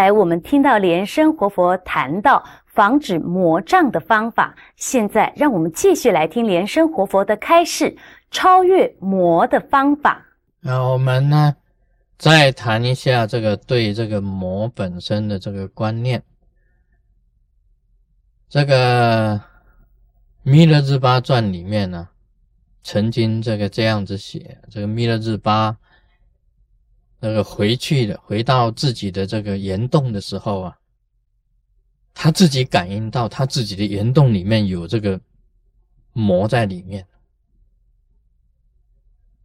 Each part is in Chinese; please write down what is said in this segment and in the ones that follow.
才我们听到莲生活佛谈到防止魔障的方法，现在让我们继续来听莲生活佛的开示，超越魔的方法。那我们呢，再谈一下这个对这个魔本身的这个观念。这个《弥勒日巴传》里面呢，曾经这个这样子写：这个弥勒日巴。那个回去的，回到自己的这个岩洞的时候啊，他自己感应到他自己的岩洞里面有这个魔在里面。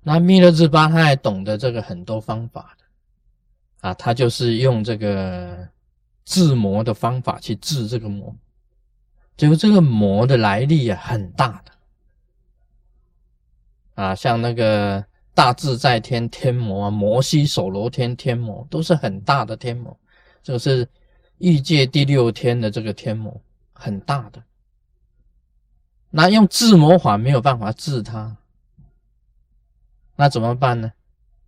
那弥勒日巴他还懂得这个很多方法的啊，他就是用这个治魔的方法去治这个魔，结果这个魔的来历啊很大的啊，像那个。大自在天天魔啊，摩西手罗天天魔都是很大的天魔，这个是欲界第六天的这个天魔，很大的。那用治魔法没有办法治他，那怎么办呢？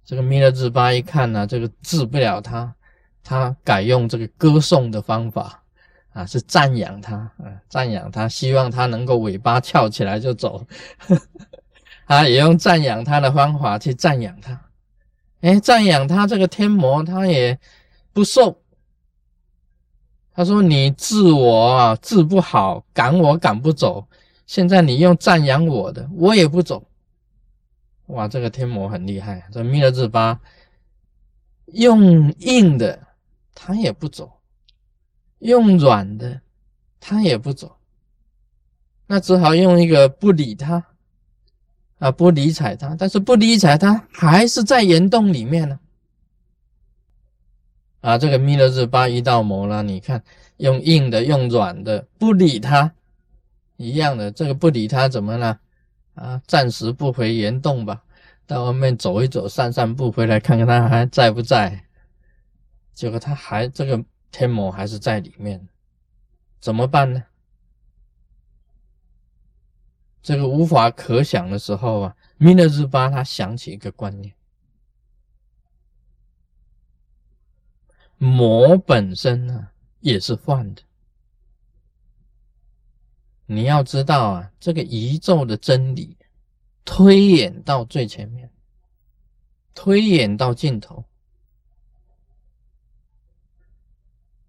这个弥勒智巴一看呢，这个治不了他，他改用这个歌颂的方法啊，是赞扬他啊，赞扬他，希望他能够尾巴翘起来就走。他也用赞扬他的方法去赞扬他，哎，赞扬他这个天魔，他也不受。他说：“你治我治不好，赶我赶不走。现在你用赞扬我的，我也不走。”哇，这个天魔很厉害。这弥勒日巴用硬的，他也不走；用软的，他也不走。那只好用一个不理他。啊，不理睬他，但是不理睬他还是在岩洞里面呢。啊，这个弥勒日巴遇到魔了，你看用硬的，用软的，不理他，一样的。这个不理他怎么了？啊，暂时不回岩洞吧，到外面走一走，散散步，回来看看他还在不在。结果他还这个天魔还是在里面，怎么办呢？这个无法可想的时候啊，弥勒日巴他想起一个观念：魔本身呢也是幻的。你要知道啊，这个宇宙的真理推演到最前面，推演到尽头，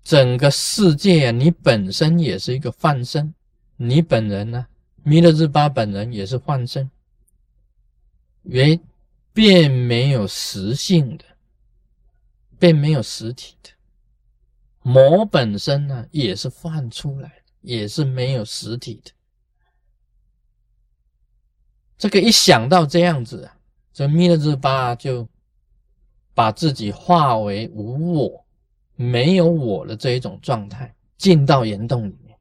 整个世界啊，你本身也是一个幻身，你本人呢？弥勒日巴本人也是幻身，原便没有实性的，便没有实体的。魔本身呢，也是幻出来的，也是没有实体的。这个一想到这样子啊，这弥勒日巴就把自己化为无我、没有我的这一种状态，进到岩洞里面。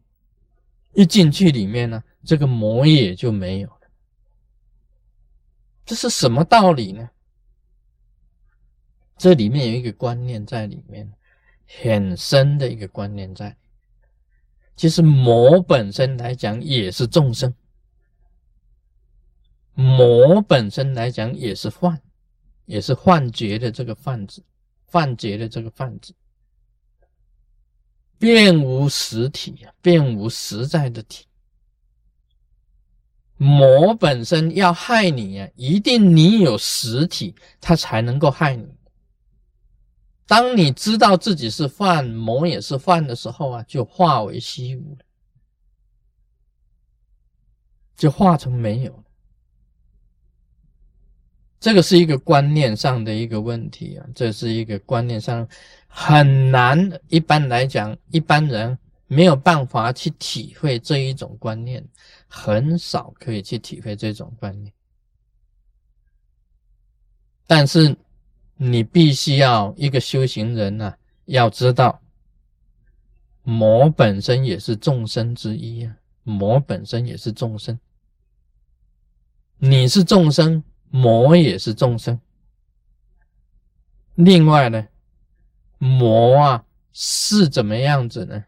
一进去里面呢。这个魔也就没有了，这是什么道理呢？这里面有一个观念在里面，很深的一个观念在。其实魔本身来讲也是众生，魔本身来讲也是幻，也是幻觉的这个幻字，幻觉的这个幻字，并无实体啊，并无实在的体。魔本身要害你啊，一定你有实体，它才能够害你。当你知道自己是犯，魔也是犯的时候啊，就化为虚无了，就化成没有了。这个是一个观念上的一个问题啊，这是一个观念上很难。一般来讲，一般人。没有办法去体会这一种观念，很少可以去体会这种观念。但是你必须要一个修行人呢，要知道魔本身也是众生之一啊，魔本身也是众生，你是众生，魔也是众生。另外呢，魔啊是怎么样子呢？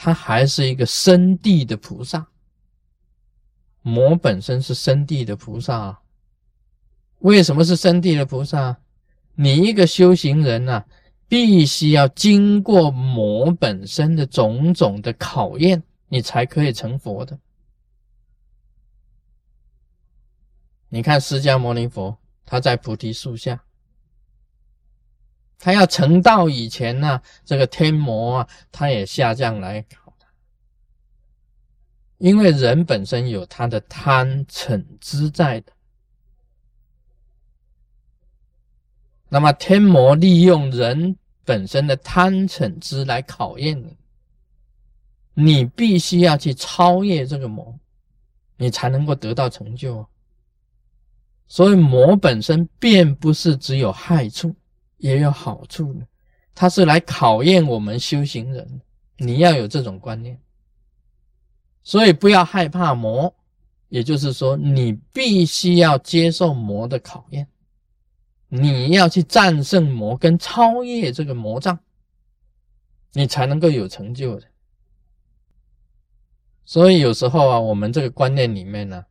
他还是一个生地的菩萨，魔本身是生地的菩萨。为什么是生地的菩萨？你一个修行人呐，必须要经过魔本身的种种的考验，你才可以成佛的。你看释迦牟尼佛，他在菩提树下，他要成道以前呢，这个天魔啊，他也下降来考他，因为人本身有他的贪嗔痴在的。那么天魔利用人本身的贪嗔痴来考验你，你必须要去超越这个魔，你才能够得到成就。所以魔本身并不是只有害处，也有好处的，它是来考验我们修行人，你要有这种观念。所以不要害怕魔，也就是说，你必须要接受魔的考验。你要去战胜魔跟超越这个魔障，你才能够有成就的。所以有时候啊，我们这个观念里面呢，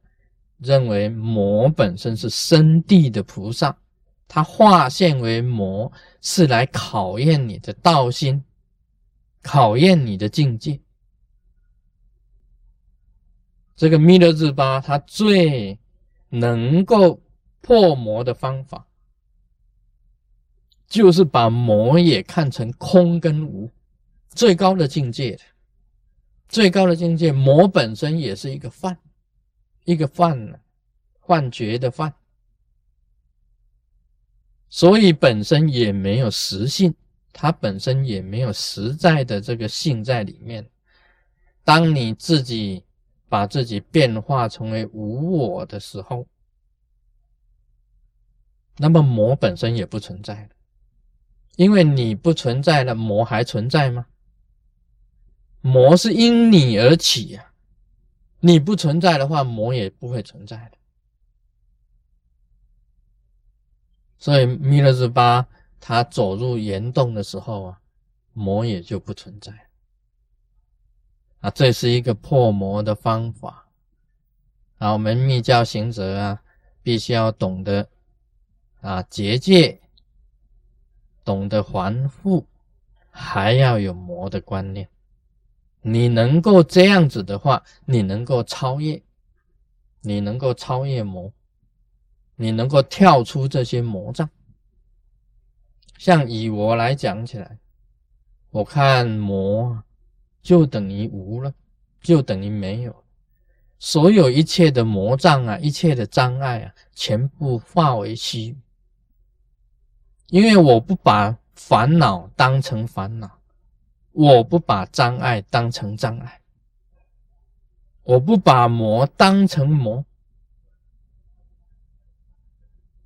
认为魔本身是生地的菩萨，他化现为魔是来考验你的道心，考验你的境界。这个弥勒日巴，他最能够破魔的方法。就是把魔也看成空跟无，最高的境界的，最高的境界，魔本身也是一个幻，一个幻呢，幻觉的幻，所以本身也没有实性，它本身也没有实在的这个性在里面。当你自己把自己变化成为无我的时候，那么魔本身也不存在了。因为你不存在了，魔还存在吗？魔是因你而起呀，你不存在的话，魔也不会存在的。所以弥勒日巴他走入岩洞的时候啊，魔也就不存在啊，这是一个破魔的方法啊。我们密教行者啊，必须要懂得啊结界。懂得还复，还要有魔的观念。你能够这样子的话，你能够超越，你能够超越魔，你能够跳出这些魔障。像以我来讲起来，我看魔就等于无了，就等于没有，所有一切的魔障啊，一切的障碍啊，全部化为虚。因为我不把烦恼当成烦恼，我不把障碍当成障碍，我不把魔当成魔。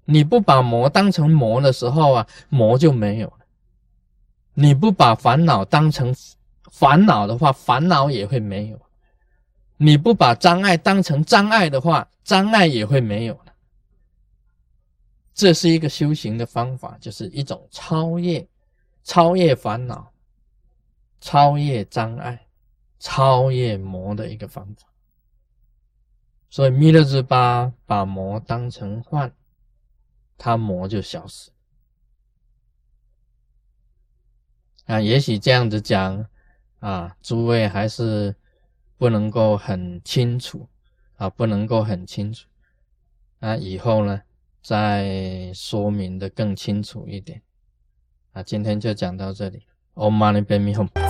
你不把魔当成魔的时候啊，魔就没有了。你不把烦恼当成烦恼的话，烦恼也会没有。你不把障碍当成障碍的话，障碍也会没有了。这是一个修行的方法，就是一种超越、超越烦恼、超越障碍、超越魔的一个方法。所以弥勒日巴把魔当成幻，他魔就消失。啊，也许这样子讲啊，诸位还是不能够很清楚啊，不能够很清楚。啊，以后呢？再说明的更清楚一点啊！今天就讲到这里。Om Mani Padme Hum。